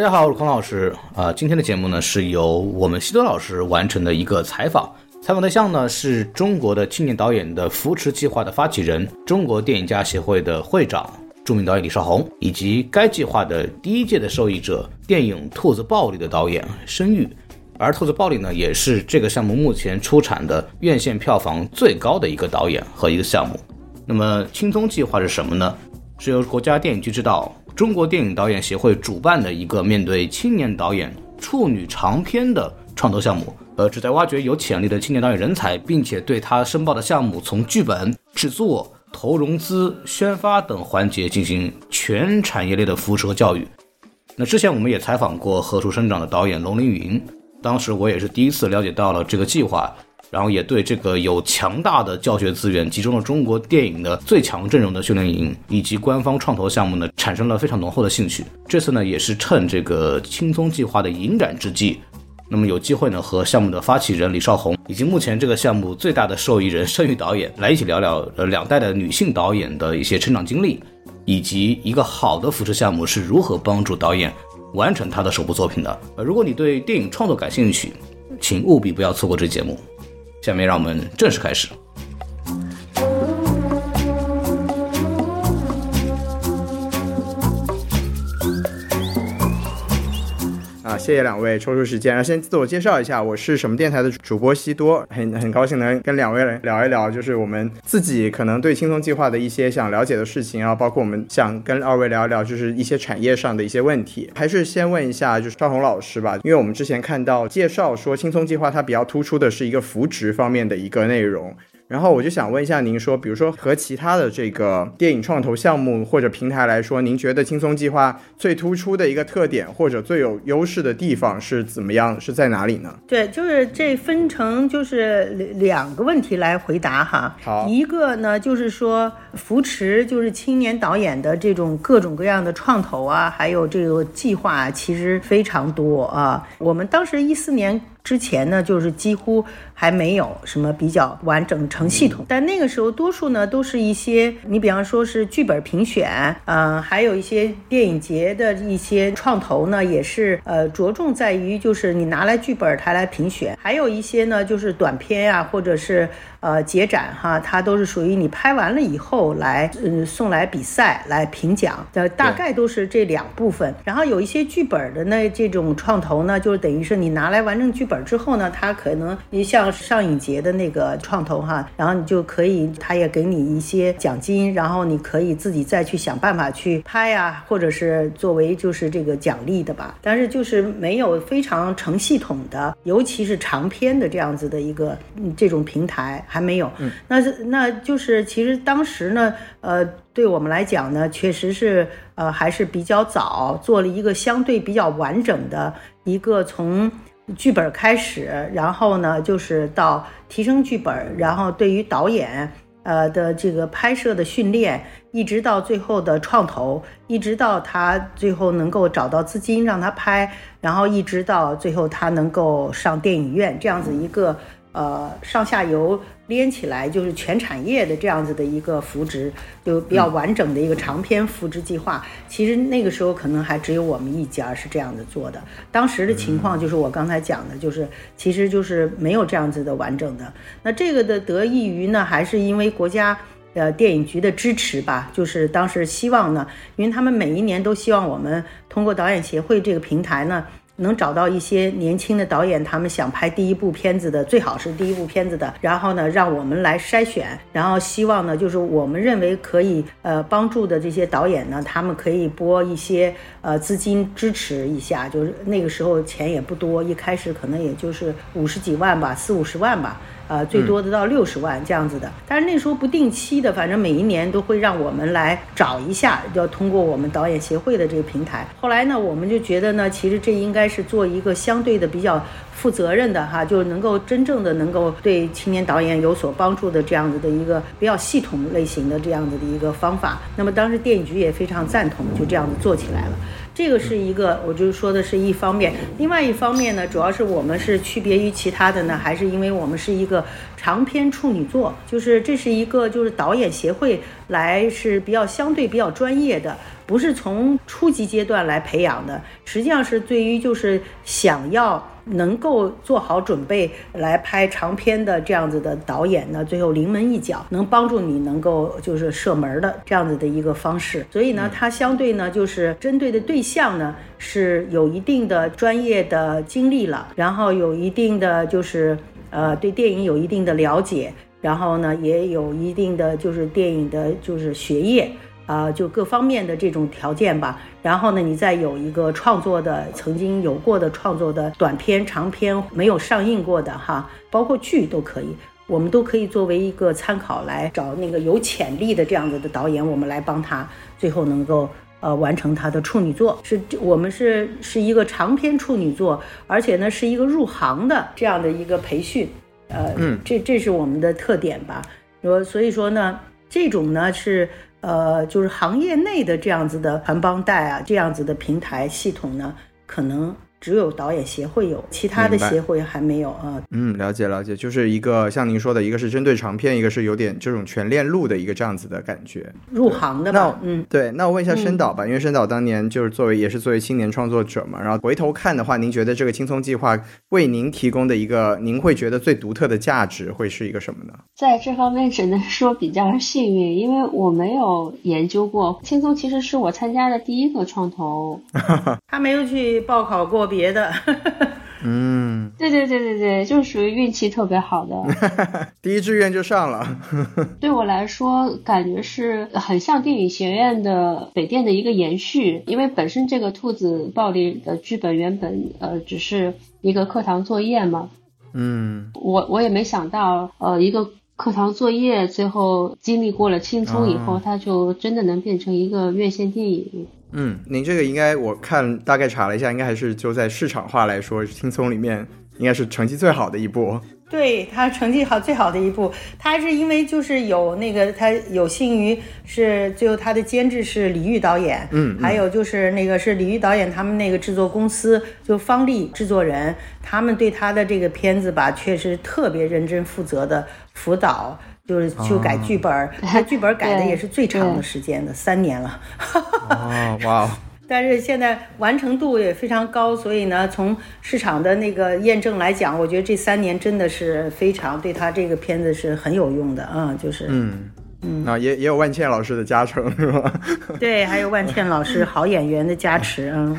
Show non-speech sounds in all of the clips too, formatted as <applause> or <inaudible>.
大家好，我是孔老师。啊，今天的节目呢是由我们西多老师完成的一个采访。采访对象呢是中国的青年导演的扶持计划的发起人，中国电影家协会的会长，著名导演李少红，以及该计划的第一届的受益者，电影《兔子暴力》的导演申玉。而《兔子暴力》呢，也是这个项目目前出产的院线票房最高的一个导演和一个项目。那么，青葱计划是什么呢？是由国家电影局指导，中国电影导演协会主办的一个面对青年导演处女长片的创投项目。呃，旨在挖掘有潜力的青年导演人才，并且对他申报的项目从剧本、制作、投融资、宣发等环节进行全产业链的扶持和教育。那之前我们也采访过《何处生长》的导演龙凌云，当时我也是第一次了解到了这个计划，然后也对这个有强大的教学资源、集中了中国电影的最强阵容的训练营以及官方创投项目呢，产生了非常浓厚的兴趣。这次呢，也是趁这个青葱计划的引展之际。那么有机会呢，和项目的发起人李少红，以及目前这个项目最大的受益人盛玉导演来一起聊聊，呃，两代的女性导演的一些成长经历，以及一个好的扶持项目是如何帮助导演完成他的首部作品的。呃，如果你对电影创作感兴趣，请务必不要错过这节目。下面让我们正式开始。谢谢两位抽出时间。然后先自我介绍一下，我是什么电台的主播西多，很很高兴能跟两位聊一聊，就是我们自己可能对轻松计划的一些想了解的事情然后，包括我们想跟二位聊一聊，就是一些产业上的一些问题。还是先问一下，就是赵红老师吧，因为我们之前看到介绍说轻松计划它比较突出的是一个扶植方面的一个内容。然后我就想问一下您说，比如说和其他的这个电影创投项目或者平台来说，您觉得轻松计划最突出的一个特点或者最有优势的地方是怎么样？是在哪里呢？对，就是这分成就是两个问题来回答哈。好，一个呢就是说扶持就是青年导演的这种各种各样的创投啊，还有这个计划其实非常多啊。我们当时一四年。之前呢，就是几乎还没有什么比较完整成系统，但那个时候多数呢都是一些，你比方说是剧本评选，嗯，还有一些电影节的一些创投呢，也是呃着重在于就是你拿来剧本它来评选，还有一些呢就是短片呀，或者是。呃，节展哈，它都是属于你拍完了以后来，嗯，送来比赛来评奖的，大概都是这两部分。然后有一些剧本的呢，这种创投呢，就是等于是你拿来完成剧本之后呢，它可能你像上影节的那个创投哈，然后你就可以，他也给你一些奖金，然后你可以自己再去想办法去拍呀，或者是作为就是这个奖励的吧。但是就是没有非常成系统的，尤其是长篇的这样子的一个这种平台。还没有，那是那就是其实当时呢，呃，对我们来讲呢，确实是呃还是比较早做了一个相对比较完整的一个从剧本开始，然后呢就是到提升剧本，然后对于导演呃的这个拍摄的训练，一直到最后的创投，一直到他最后能够找到资金让他拍，然后一直到最后他能够上电影院这样子一个。呃，上下游连起来就是全产业的这样子的一个扶植，就比较完整的一个长篇扶植计划。其实那个时候可能还只有我们一家是这样子做的。当时的情况就是我刚才讲的，就是其实就是没有这样子的完整的。那这个的得益于呢，还是因为国家呃电影局的支持吧。就是当时希望呢，因为他们每一年都希望我们通过导演协会这个平台呢。能找到一些年轻的导演，他们想拍第一部片子的，最好是第一部片子的，然后呢，让我们来筛选，然后希望呢，就是我们认为可以呃帮助的这些导演呢，他们可以拨一些呃资金支持一下，就是那个时候钱也不多，一开始可能也就是五十几万吧，四五十万吧。呃，最多的到六十万这样子的，但是那时候不定期的，反正每一年都会让我们来找一下，要通过我们导演协会的这个平台。后来呢，我们就觉得呢，其实这应该是做一个相对的比较负责任的哈，就是能够真正的能够对青年导演有所帮助的这样子的一个比较系统类型的这样子的一个方法。那么当时电影局也非常赞同，就这样子做起来了。这个是一个，我就说的是一方面，另外一方面呢，主要是我们是区别于其他的呢，还是因为我们是一个长篇处女作，就是这是一个就是导演协会来是比较相对比较专业的。不是从初级阶段来培养的，实际上是对于就是想要能够做好准备来拍长片的这样子的导演呢，最后临门一脚，能帮助你能够就是射门的这样子的一个方式。所以呢，它相对呢就是针对的对象呢是有一定的专业的经历了，然后有一定的就是呃对电影有一定的了解。然后呢，也有一定的就是电影的，就是学业啊，就各方面的这种条件吧。然后呢，你再有一个创作的，曾经有过的创作的短片、长片没有上映过的哈，包括剧都可以，我们都可以作为一个参考来找那个有潜力的这样子的导演，我们来帮他最后能够呃完成他的处女作。是我们是是一个长篇处女作，而且呢是一个入行的这样的一个培训。呃，这这是我们的特点吧？说所以说呢，这种呢是呃，就是行业内的这样子的团帮带啊，这样子的平台系统呢，可能。只有导演协会有，其他的协会还没有啊。嗯，了解了解，就是一个像您说的，一个是针对长片，一个是有点这种全链路的一个这样子的感觉。入行的吧？嗯，对。那我问一下申导吧，因为申导当年就是作为也是作为青年创作者嘛，然后回头看的话，您觉得这个青葱计划为您提供的一个您会觉得最独特的价值会是一个什么呢？在这方面只能说比较幸运，因为我没有研究过青葱，其实是我参加的第一个创投。<laughs> 他没有去报考过。别的，嗯，对对对对对，就是属于运气特别好的，<laughs> 第一志愿就上了。<laughs> 对我来说，感觉是很像电影学院的北电的一个延续，因为本身这个兔子暴力的剧本原本呃只是一个课堂作业嘛，嗯，我我也没想到呃一个课堂作业最后经历过了青葱以后，它就真的能变成一个院线电影。嗯，您这个应该我看大概查了一下，应该还是就在市场化来说，青葱里面应该是成绩最好的一部。对他成绩好最好的一部，他是因为就是有那个他有幸于是最后他的监制是李玉导演，嗯，还有就是那个是李玉导演他们那个制作公司就方丽制作人，他们对他的这个片子吧，确实特别认真负责的辅导。就是修改剧本，<laughs> 他剧本改的也是最长的时间的，三年了。哦，<laughs> 哇！但是现在完成度也非常高，所以呢，从市场的那个验证来讲，我觉得这三年真的是非常对他这个片子是很有用的啊，就是，嗯嗯，啊，也也有万茜老师的加成是吧？<laughs> 对，还有万茜老师好演员的加持，嗯。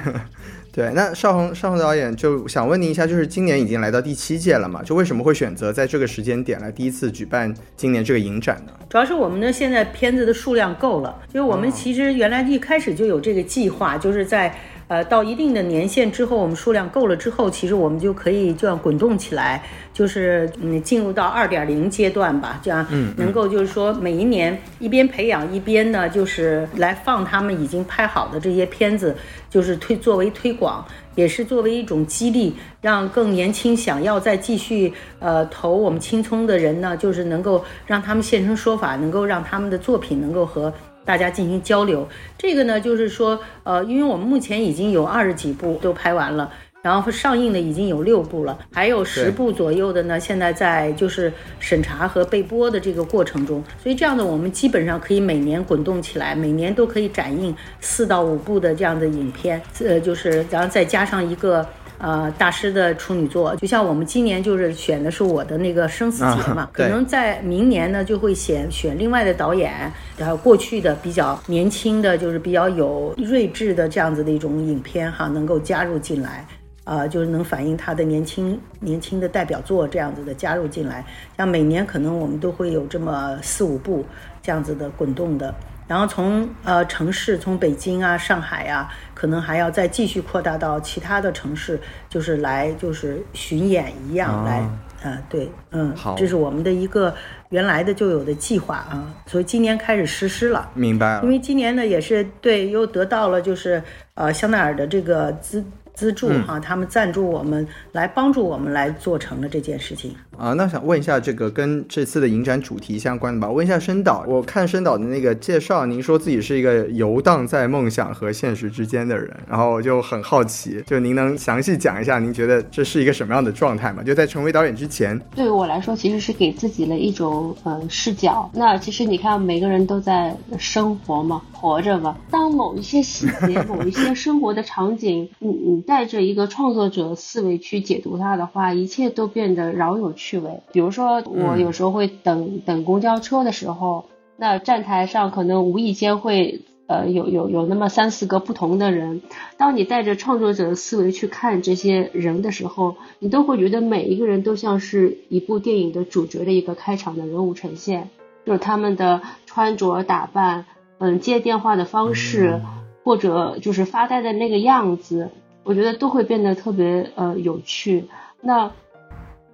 对，那邵红邵红导演就想问您一下，就是今年已经来到第七届了嘛？就为什么会选择在这个时间点来第一次举办今年这个影展呢？主要是我们呢现在片子的数量够了，就是我们其实原来一开始就有这个计划，就是在。呃，到一定的年限之后，我们数量够了之后，其实我们就可以这样滚动起来，就是嗯，进入到二点零阶段吧，这样能够就是说每一年一边培养一边呢，就是来放他们已经拍好的这些片子，就是推作为推广，也是作为一种激励，让更年轻想要再继续呃投我们青葱的人呢，就是能够让他们现身说法，能够让他们的作品能够和。大家进行交流，这个呢，就是说，呃，因为我们目前已经有二十几部都拍完了，然后上映的已经有六部了，还有十部左右的呢，现在在就是审查和备播的这个过程中，所以这样的我们基本上可以每年滚动起来，每年都可以展映四到五部的这样的影片，呃，就是然后再加上一个。呃，大师的处女作，就像我们今年就是选的是我的那个生死劫嘛，可能在明年呢就会选选另外的导演，然后过去的比较年轻的就是比较有睿智的这样子的一种影片哈，能够加入进来，呃，就是能反映他的年轻年轻的代表作这样子的加入进来，像每年可能我们都会有这么四五部这样子的滚动的。然后从呃城市，从北京啊、上海啊，可能还要再继续扩大到其他的城市，就是来就是巡演一样来，嗯对，嗯，好，这是我们的一个原来的就有的计划啊，所以今年开始实施了，明白了。因为今年呢也是对，又得到了就是呃香奈儿的这个资资助哈，他们赞助我们来帮助我们来做成了这件事情。啊，那想问一下，这个跟这次的影展主题相关的吧？问一下申导，我看申导的那个介绍，您说自己是一个游荡在梦想和现实之间的人，然后我就很好奇，就您能详细讲一下，您觉得这是一个什么样的状态吗？就在成为导演之前，对于我来说，其实是给自己了一种呃视角。那其实你看，每个人都在生活嘛，活着嘛。当某一些细节、<laughs> 某一些生活的场景，你你带着一个创作者思维去解读它的话，一切都变得饶有趣。趣味，比如说我有时候会等等公交车的时候，那站台上可能无意间会呃有有有那么三四个不同的人。当你带着创作者的思维去看这些人的时候，你都会觉得每一个人都像是一部电影的主角的一个开场的人物呈现，就是他们的穿着打扮，嗯，接电话的方式，或者就是发呆的那个样子，我觉得都会变得特别呃有趣。那。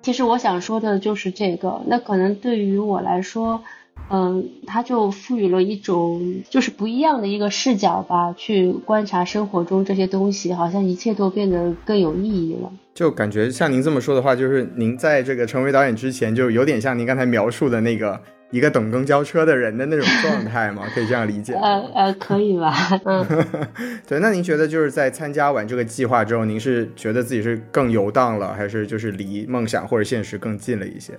其实我想说的就是这个，那可能对于我来说，嗯，它就赋予了一种就是不一样的一个视角吧，去观察生活中这些东西，好像一切都变得更有意义了。就感觉像您这么说的话，就是您在这个成为导演之前，就有点像您刚才描述的那个。一个等公交车的人的那种状态吗？<laughs> 可以这样理解？呃呃，可以吧？嗯，<laughs> 对。那您觉得就是在参加完这个计划之后，您是觉得自己是更游荡了，还是就是离梦想或者现实更近了一些？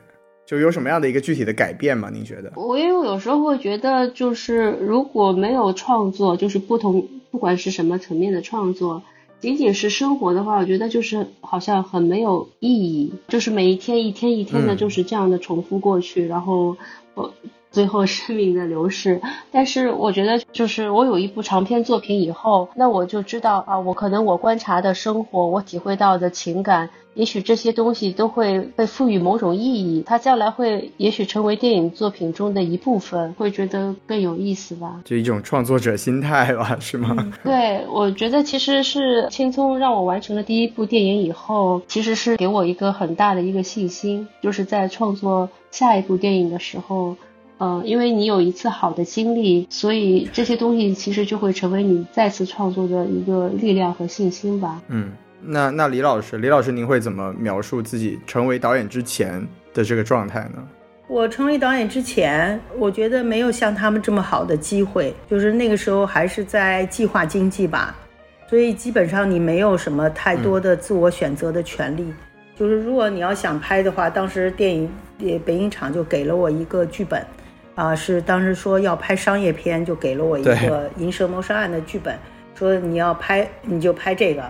就有什么样的一个具体的改变吗？您觉得？我因为有时候会觉得，就是如果没有创作，就是不同，不管是什么层面的创作。仅仅是生活的话，我觉得就是好像很没有意义，就是每一天一天一天的，就是这样的重复过去，然后我。最后生命的流逝，但是我觉得就是我有一部长篇作品以后，那我就知道啊，我可能我观察的生活，我体会到的情感，也许这些东西都会被赋予某种意义，它将来会也许成为电影作品中的一部分，会觉得更有意思吧？就一种创作者心态吧，是吗？对，我觉得其实是青葱让我完成了第一部电影以后，其实是给我一个很大的一个信心，就是在创作下一部电影的时候。嗯，因为你有一次好的经历，所以这些东西其实就会成为你再次创作的一个力量和信心吧。嗯，那那李老师，李老师，您会怎么描述自己成为导演之前的这个状态呢？我成为导演之前，我觉得没有像他们这么好的机会，就是那个时候还是在计划经济吧，所以基本上你没有什么太多的自我选择的权利。就是如果你要想拍的话，当时电影北影厂就给了我一个剧本。啊，是当时说要拍商业片，就给了我一个《银蛇谋杀案》的剧本，说你要拍你就拍这个，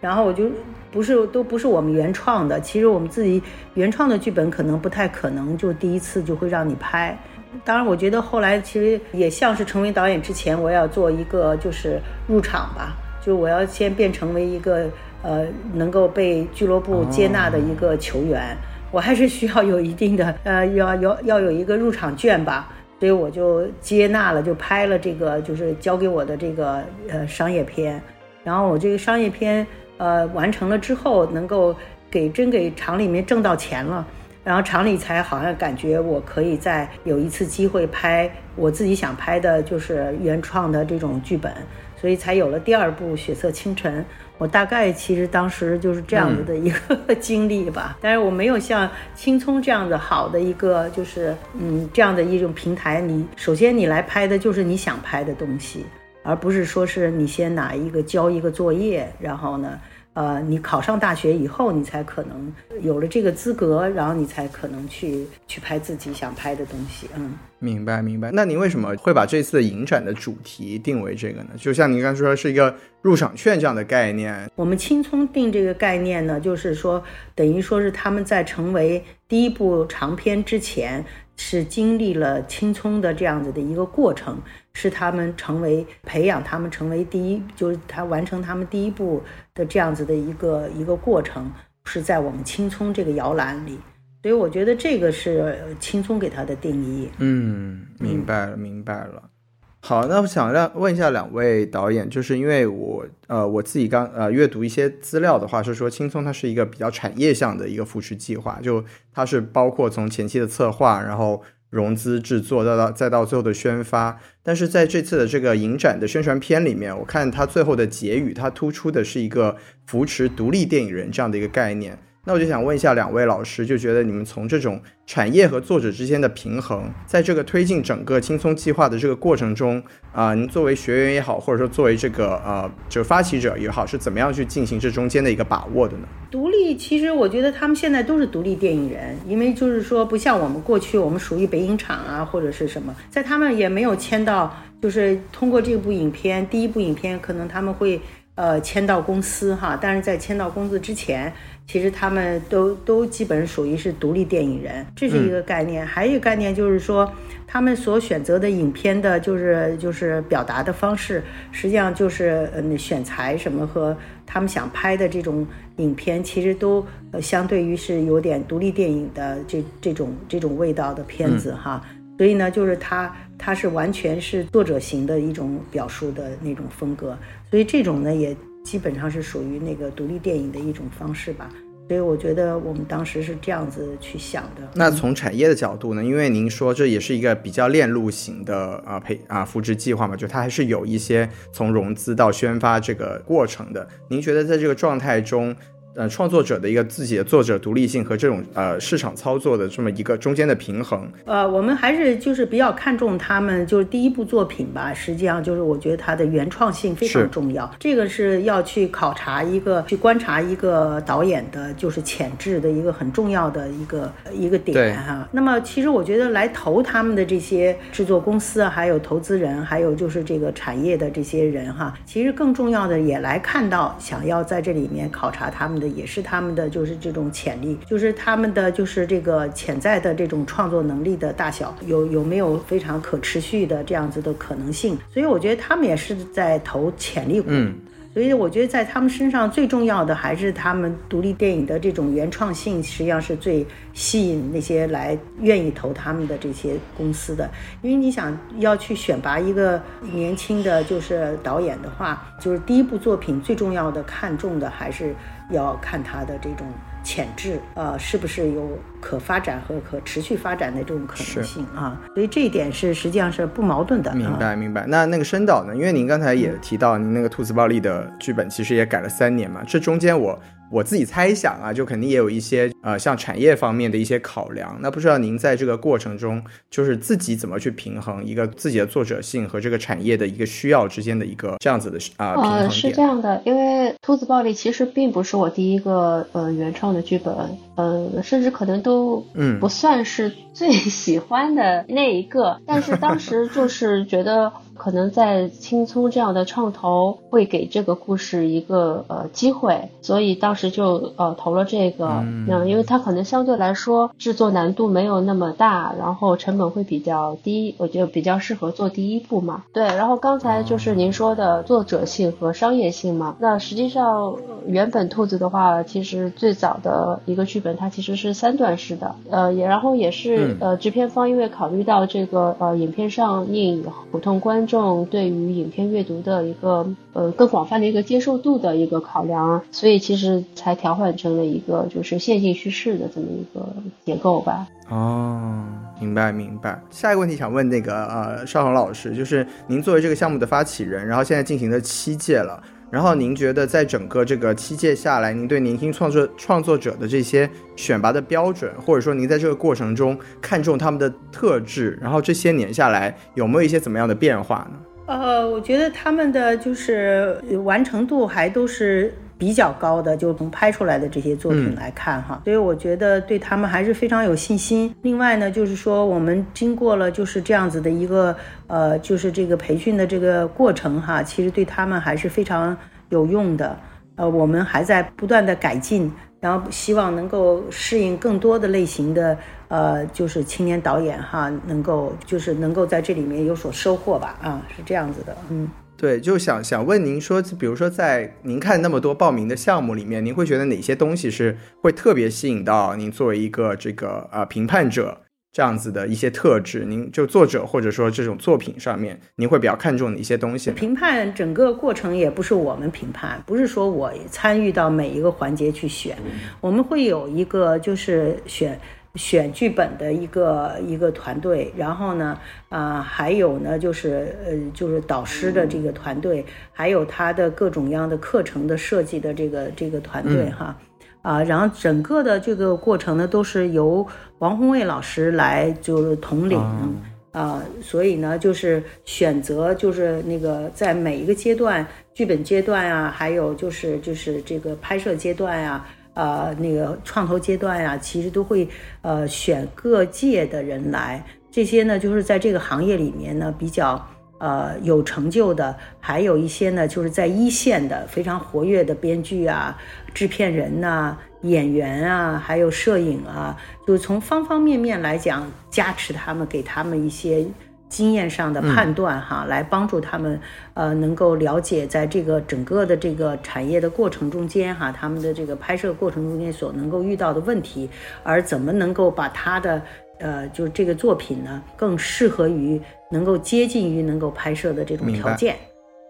然后我就不是都不是我们原创的，其实我们自己原创的剧本可能不太可能就第一次就会让你拍。当然，我觉得后来其实也像是成为导演之前，我要做一个就是入场吧，就我要先变成为一个呃能够被俱乐部接纳的一个球员，我还是需要有一定的呃要要要有一个入场券吧。所以我就接纳了，就拍了这个，就是交给我的这个呃商业片。然后我这个商业片呃完成了之后，能够给真给厂里面挣到钱了，然后厂里才好像感觉我可以再有一次机会拍我自己想拍的，就是原创的这种剧本，所以才有了第二部《血色清晨》。我大概其实当时就是这样子的一个 <laughs> 经历吧，但是我没有像青葱这样的好的一个，就是嗯这样的一种平台。你首先你来拍的就是你想拍的东西，而不是说是你先拿一个交一个作业，然后呢。呃，你考上大学以后，你才可能有了这个资格，然后你才可能去去拍自己想拍的东西。嗯，明白明白。那您为什么会把这次影展的主题定为这个呢？就像您刚才说，是一个入场券这样的概念。我们青葱定这个概念呢，就是说，等于说是他们在成为第一部长片之前。是经历了青葱的这样子的一个过程，是他们成为培养他们成为第一，就是他完成他们第一步的这样子的一个一个过程，是在我们青葱这个摇篮里，所以我觉得这个是青葱给他的定义。嗯，明白了，明白了。好，那我想让问一下两位导演，就是因为我呃我自己刚呃阅读一些资料的话，是说青葱它是一个比较产业向的一个扶持计划，就它是包括从前期的策划，然后融资制作，再到再到最后的宣发。但是在这次的这个影展的宣传片里面，我看它最后的结语，它突出的是一个扶持独立电影人这样的一个概念。那我就想问一下两位老师，就觉得你们从这种产业和作者之间的平衡，在这个推进整个轻松计划的这个过程中，啊，您作为学员也好，或者说作为这个呃，就发起者也好，是怎么样去进行这中间的一个把握的呢？独立，其实我觉得他们现在都是独立电影人，因为就是说不像我们过去，我们属于北影厂啊或者是什么，在他们也没有签到，就是通过这部影片，第一部影片可能他们会呃签到公司哈，但是在签到公司之前。其实他们都都基本属于是独立电影人，这是一个概念。还有一个概念就是说，他们所选择的影片的，就是就是表达的方式，实际上就是嗯选材什么和他们想拍的这种影片，其实都呃相对于是有点独立电影的这这种这种味道的片子哈。所以呢，就是他他是完全是作者型的一种表述的那种风格，所以这种呢也。基本上是属于那个独立电影的一种方式吧，所以我觉得我们当时是这样子去想的。那从产业的角度呢？因为您说这也是一个比较链路型的啊培啊复制计划嘛，就它还是有一些从融资到宣发这个过程的。您觉得在这个状态中？呃，创作者的一个自己的作者独立性和这种呃市场操作的这么一个中间的平衡，呃，我们还是就是比较看重他们就是第一部作品吧。实际上就是我觉得它的原创性非常重要，这个是要去考察一个去观察一个导演的就是潜质的一个很重要的一个一个点哈。那么其实我觉得来投他们的这些制作公司啊，还有投资人，还有就是这个产业的这些人哈，其实更重要的也来看到想要在这里面考察他们的。也是他们的就是这种潜力，就是他们的就是这个潜在的这种创作能力的大小，有有没有非常可持续的这样子的可能性？所以我觉得他们也是在投潜力股。所以我觉得在他们身上最重要的还是他们独立电影的这种原创性，实际上是最吸引那些来愿意投他们的这些公司的。因为你想要去选拔一个年轻的就是导演的话，就是第一部作品最重要的看重的还是要看他的这种。潜质，呃，是不是有可发展和可持续发展的这种可能性啊？所以这一点是实际上是不矛盾的。明白，明白。那那个申导呢？因为您刚才也提到，您那个《兔子暴力》的剧本其实也改了三年嘛，这中间我。我自己猜想啊，就肯定也有一些呃，像产业方面的一些考量。那不知道您在这个过程中，就是自己怎么去平衡一个自己的作者性和这个产业的一个需要之间的一个这样子的啊平衡点？是这样的，因为《兔子暴力》其实并不是我第一个呃原创的剧本，呃，甚至可能都嗯不算是最 <laughs> 喜欢的那一个，但是当时就是觉得。可能在青葱这样的创投会给这个故事一个呃机会，所以当时就呃投了这个。嗯，因为它可能相对来说制作难度没有那么大，然后成本会比较低，我觉得比较适合做第一部嘛。对，然后刚才就是您说的作者性和商业性嘛。那实际上原本兔子的话，其实最早的一个剧本它其实是三段式的，呃也然后也是呃制片方因为考虑到这个呃影片上映普通观众对于影片阅读的一个呃更广泛的一个接受度的一个考量，所以其实才调换成了一个就是线性叙事的这么一个结构吧。哦，明白明白。下一个问题想问那个呃邵红老师，就是您作为这个项目的发起人，然后现在进行了七届了。然后您觉得，在整个这个七届下来，您对年轻创作创作者的这些选拔的标准，或者说您在这个过程中看重他们的特质，然后这些年下来有没有一些怎么样的变化呢？呃，我觉得他们的就是完成度还都是。比较高的，就从拍出来的这些作品来看哈，所以我觉得对他们还是非常有信心。另外呢，就是说我们经过了就是这样子的一个呃，就是这个培训的这个过程哈，其实对他们还是非常有用的。呃，我们还在不断的改进，然后希望能够适应更多的类型的呃，就是青年导演哈，能够就是能够在这里面有所收获吧啊，是这样子的，嗯。对，就想想问您说，比如说在您看那么多报名的项目里面，您会觉得哪些东西是会特别吸引到您作为一个这个呃评判者这样子的一些特质？您就作者或者说这种作品上面，您会比较看重哪些东西？评判整个过程也不是我们评判，不是说我参与到每一个环节去选，我们会有一个就是选。选剧本的一个一个团队，然后呢，啊，还有呢，就是呃，就是导师的这个团队，还有他的各种样的课程的设计的这个这个团队哈，啊，然后整个的这个过程呢，都是由王宏卫老师来就是统领啊，所以呢，就是选择就是那个在每一个阶段，剧本阶段啊，还有就是就是这个拍摄阶段呀。呃，那个创投阶段呀，其实都会呃选各界的人来，这些呢就是在这个行业里面呢比较呃有成就的，还有一些呢就是在一线的非常活跃的编剧啊、制片人呐、演员啊，还有摄影啊，就是从方方面面来讲加持他们，给他们一些。经验上的判断哈，来帮助他们，呃，能够了解在这个整个的这个产业的过程中间哈，他们的这个拍摄过程中间所能够遇到的问题，而怎么能够把他的，呃，就是这个作品呢，更适合于能够接近于能够拍摄的这种条件。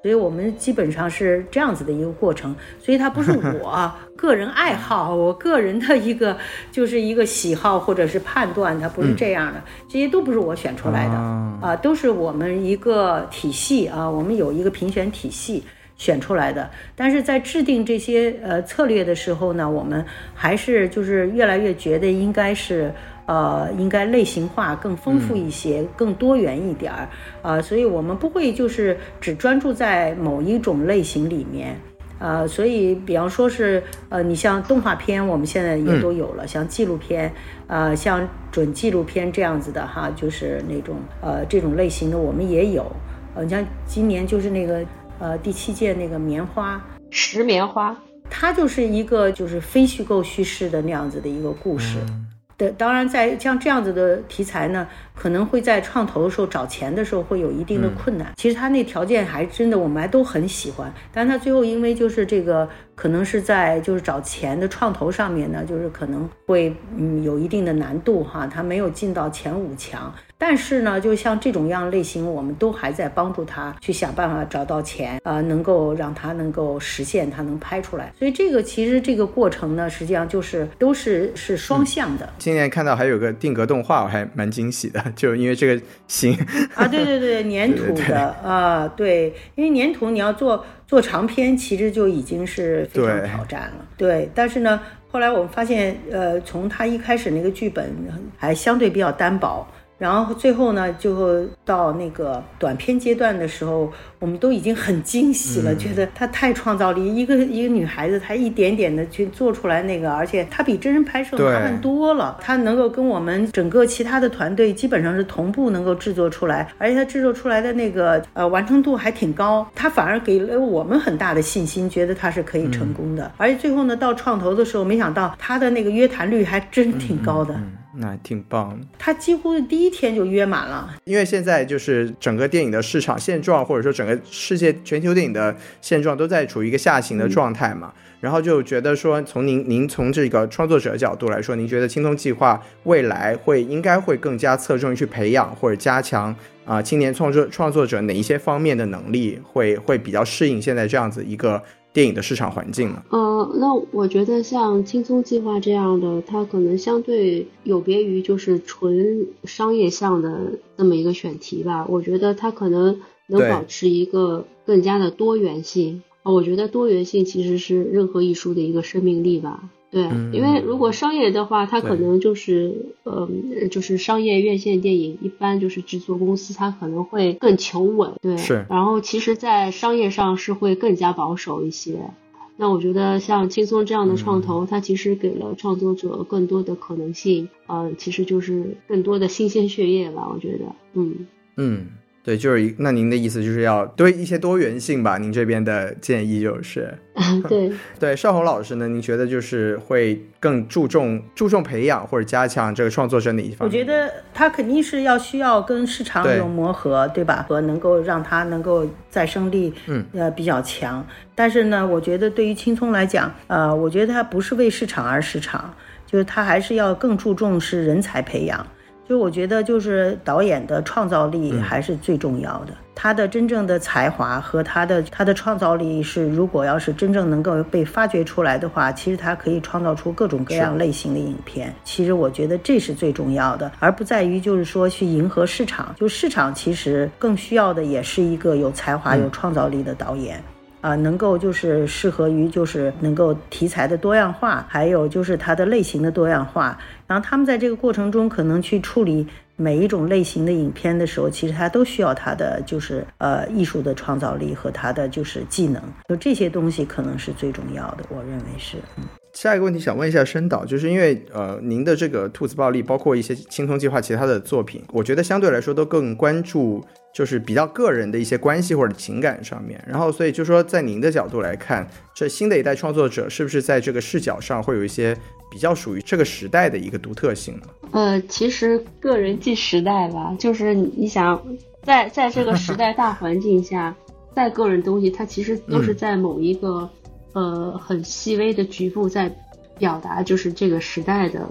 所以我们基本上是这样子的一个过程，所以它不是 <laughs> 我个人爱好，我个人的一个就是一个喜好或者是判断，它不是这样的，这些都不是我选出来的啊，都是我们一个体系啊，我们有一个评选体系选出来的。但是在制定这些呃策略的时候呢，我们还是就是越来越觉得应该是。呃，应该类型化更丰富一些，更多元一点儿。啊，所以我们不会就是只专注在某一种类型里面，呃，所以比方说是呃，你像动画片，我们现在也都有了，像纪录片，呃，像准纪录片这样子的哈，就是那种呃这种类型的我们也有，呃，你像今年就是那个呃第七届那个棉花。石棉花，它就是一个就是非虚构叙事的那样子的一个故事。的当然，在像这样子的题材呢，可能会在创投的时候找钱的时候会有一定的困难。其实他那条件还真的，我们还都很喜欢。但他最后因为就是这个，可能是在就是找钱的创投上面呢，就是可能会嗯有一定的难度哈，他没有进到前五强。但是呢，就像这种样类型，我们都还在帮助他去想办法找到钱，啊，能够让他能够实现，他能拍出来。所以这个其实这个过程呢，实际上就是都是是双向的。今年看到还有个定格动画，我还蛮惊喜的，就因为这个型啊，对对对，粘 <laughs> 土的啊，对，因为粘土你要做做长篇，其实就已经是非常挑战了。对，但是呢，后来我们发现，呃，从他一开始那个剧本还相对比较单薄。然后最后呢，就到那个短片阶段的时候，我们都已经很惊喜了，觉得她太创造力，一个一个女孩子，她一点点的去做出来那个，而且她比真人拍摄麻烦多了，她能够跟我们整个其他的团队基本上是同步能够制作出来，而且她制作出来的那个呃完成度还挺高，她反而给了我们很大的信心，觉得她是可以成功的。而且最后呢，到创投的时候，没想到她的那个约谈率还真挺高的。那挺棒，他几乎第一天就约满了。因为现在就是整个电影的市场现状，或者说整个世界全球电影的现状都在处于一个下行的状态嘛。然后就觉得说，从您您从这个创作者角度来说，您觉得青铜计划未来会应该会更加侧重于去培养或者加强啊青年创作创作者哪一些方面的能力，会会比较适应现在这样子一个。电影的市场环境呢？呃，那我觉得像轻松计划这样的，它可能相对有别于就是纯商业向的这么一个选题吧。我觉得它可能能保持一个更加的多元性。我觉得多元性其实是任何艺术的一个生命力吧。对，因为如果商业的话，它可能就是，呃，就是商业院线电影，一般就是制作公司，它可能会更求稳，对，是。然后其实，在商业上是会更加保守一些。那我觉得像轻松这样的创投，它其实给了创作者更多的可能性，呃，其实就是更多的新鲜血液吧。我觉得，嗯嗯。对，就是那您的意思就是要多一些多元性吧？您这边的建议就是，对对，邵红老师呢？您觉得就是会更注重注重培养或者加强这个创作者哪一方？我觉得他肯定是要需要跟市场有磨合，对吧？和能够让他能够再生力，嗯，呃，比较强。但是呢，我觉得对于青葱来讲，呃，我觉得他不是为市场而市场，就是他还是要更注重是人才培养。就我觉得，就是导演的创造力还是最重要的。他的真正的才华和他的他的创造力是，如果要是真正能够被发掘出来的话，其实他可以创造出各种各样类型的影片。其实我觉得这是最重要的，而不在于就是说去迎合市场。就市场其实更需要的也是一个有才华、有创造力的导演。啊，能够就是适合于就是能够题材的多样化，还有就是它的类型的多样化。然后他们在这个过程中可能去处理每一种类型的影片的时候，其实他都需要他的就是呃艺术的创造力和他的就是技能，就这些东西可能是最重要的。我认为是。嗯。下一个问题想问一下申导，就是因为呃您的这个兔子暴力，包括一些青葱计划其他的作品，我觉得相对来说都更关注。就是比较个人的一些关系或者情感上面，然后所以就说，在您的角度来看，这新的一代创作者是不是在这个视角上会有一些比较属于这个时代的一个独特性呢？呃，其实个人即时代吧，就是你想在在这个时代大环境下，再个人东西，它其实都是在某一个呃很细微的局部在表达，就是这个时代的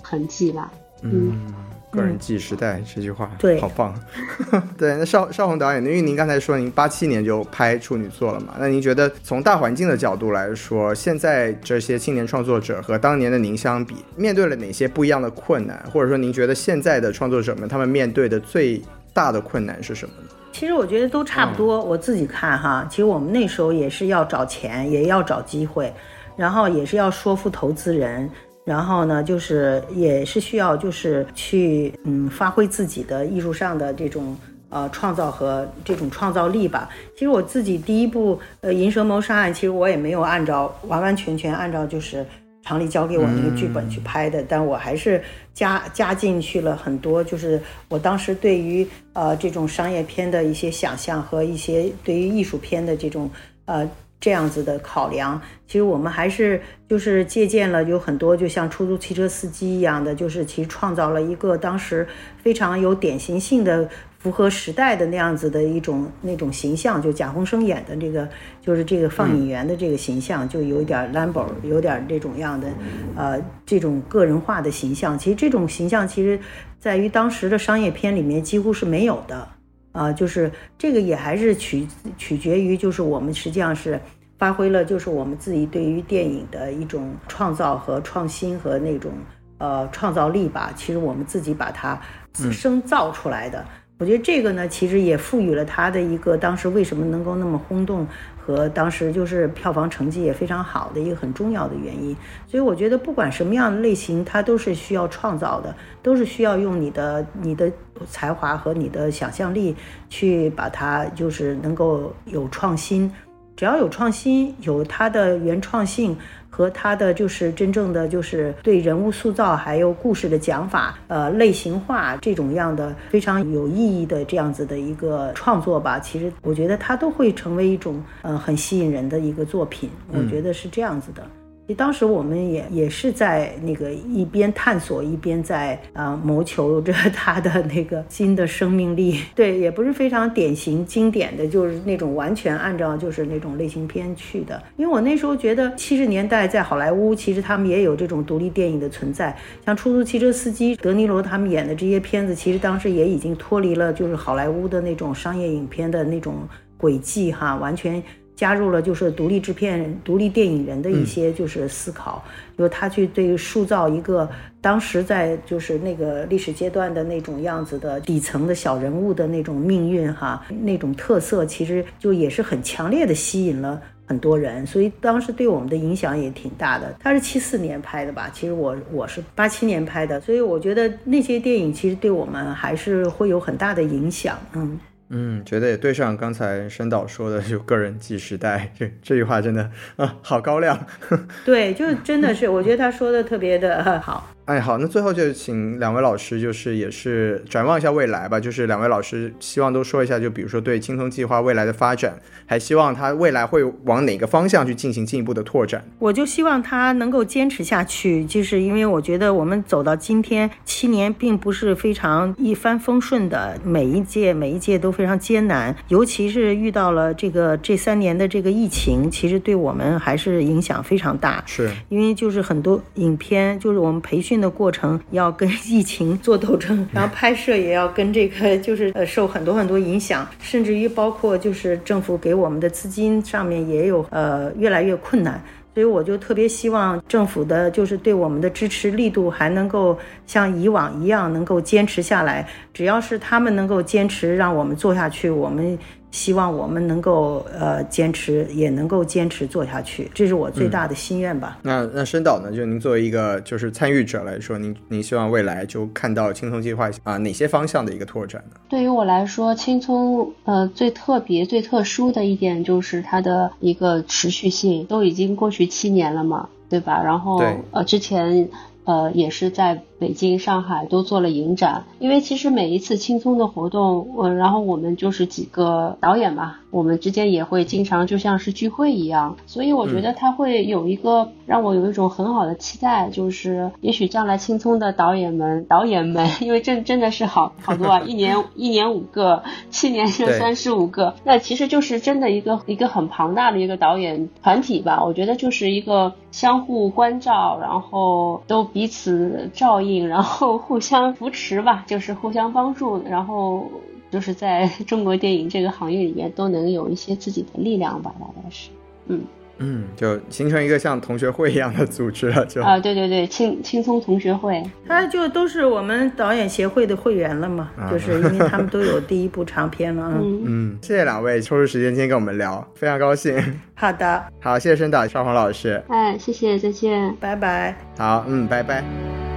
痕迹吧。嗯。个人记忆时代这句话，对，好棒。<laughs> 对，那邵邵红导演，因为您刚才说您八七年就拍处女作了嘛，那您觉得从大环境的角度来说，现在这些青年创作者和当年的您相比，面对了哪些不一样的困难？或者说，您觉得现在的创作者们他们面对的最大的困难是什么呢？其实我觉得都差不多。我自己看哈，其实我们那时候也是要找钱，也要找机会，然后也是要说服投资人。然后呢，就是也是需要，就是去嗯发挥自己的艺术上的这种呃创造和这种创造力吧。其实我自己第一部呃《银蛇谋杀案》，其实我也没有按照完完全全按照就是常理交给我那个剧本去拍的，但我还是加加进去了很多，就是我当时对于呃这种商业片的一些想象和一些对于艺术片的这种呃。这样子的考量，其实我们还是就是借鉴了有很多，就像出租汽车司机一样的，就是其实创造了一个当时非常有典型性的、符合时代的那样子的一种那种形象。就贾宏声演的这个，就是这个放映员的这个形象，就有点 Lambo，有点这种样的，呃，这种个人化的形象。其实这种形象，其实在于当时的商业片里面几乎是没有的。啊，就是这个也还是取取决于，就是我们实际上是发挥了，就是我们自己对于电影的一种创造和创新和那种呃创造力吧。其实我们自己把它自生造出来的，我觉得这个呢，其实也赋予了他的一个当时为什么能够那么轰动。和当时就是票房成绩也非常好的一个很重要的原因，所以我觉得不管什么样的类型，它都是需要创造的，都是需要用你的你的才华和你的想象力去把它就是能够有创新，只要有创新，有它的原创性。和它的就是真正的就是对人物塑造，还有故事的讲法，呃，类型化这种样的非常有意义的这样子的一个创作吧。其实我觉得它都会成为一种呃很吸引人的一个作品。我觉得是这样子的。当时我们也也是在那个一边探索一边在啊谋求着 <laughs> 他的那个新的生命力。<laughs> 对，也不是非常典型经典的，就是那种完全按照就是那种类型片去的。因为我那时候觉得七十年代在好莱坞其实他们也有这种独立电影的存在，像出租汽车司机德尼罗他们演的这些片子，其实当时也已经脱离了就是好莱坞的那种商业影片的那种轨迹哈，完全。加入了就是独立制片、独立电影人的一些就是思考，就他去对塑造一个当时在就是那个历史阶段的那种样子的底层的小人物的那种命运哈，那种特色其实就也是很强烈的吸引了很多人，所以当时对我们的影响也挺大的。他是七四年拍的吧？其实我我是八七年拍的，所以我觉得那些电影其实对我们还是会有很大的影响，嗯。嗯，觉得也对上刚才申导说的，就个人记时代这这句话真的啊，好高亮。<laughs> 对，就真的是，我觉得他说的特别的好。哎，好，那最后就请两位老师，就是也是展望一下未来吧。就是两位老师希望都说一下，就比如说对青铜计划未来的发展，还希望它未来会往哪个方向去进行进一步的拓展。我就希望它能够坚持下去，就是因为我觉得我们走到今天七年，并不是非常一帆风顺的，每一届每一届都非常艰难，尤其是遇到了这个这三年的这个疫情，其实对我们还是影响非常大。是因为就是很多影片，就是我们培训。训的过程要跟疫情做斗争，然后拍摄也要跟这个就是呃受很多很多影响，甚至于包括就是政府给我们的资金上面也有呃越来越困难。所以我就特别希望政府的，就是对我们的支持力度还能够像以往一样能够坚持下来。只要是他们能够坚持，让我们做下去，我们。希望我们能够呃坚持，也能够坚持做下去，这是我最大的心愿吧。那那申导呢？就您作为一个就是参与者来说，您您希望未来就看到青葱计划啊哪些方向的一个拓展呢？对于我来说，青葱呃最特别、最特殊的一点就是它的一个持续性，都已经过去七年了嘛，对吧？然后呃之前呃也是在。北京、上海都做了影展，因为其实每一次青葱的活动，嗯，然后我们就是几个导演嘛，我们之间也会经常就像是聚会一样，所以我觉得他会有一个让我有一种很好的期待，就是也许将来青葱的导演们、<laughs> 导演们，因为真真的是好 <laughs> 好多啊，一年一年五个，七年就三十五个，那其实就是真的一个一个很庞大的一个导演团体吧，我觉得就是一个相互关照，然后都彼此照应。然后互相扶持吧，就是互相帮助，然后就是在 <laughs> 中国电影这个行业里面都能有一些自己的力量吧，大概是，嗯嗯，就形成一个像同学会一样的组织了，就啊，对对对，轻轻松同学会，他就都是我们导演协会的会员了嘛，就是因为他们都有第一部长片了，嗯嗯，谢谢两位抽出时间今天跟我们聊，非常高兴。<laughs> 好的，好，谢谢申导邵红老师，哎，谢谢，再见，拜拜，好，嗯，拜拜。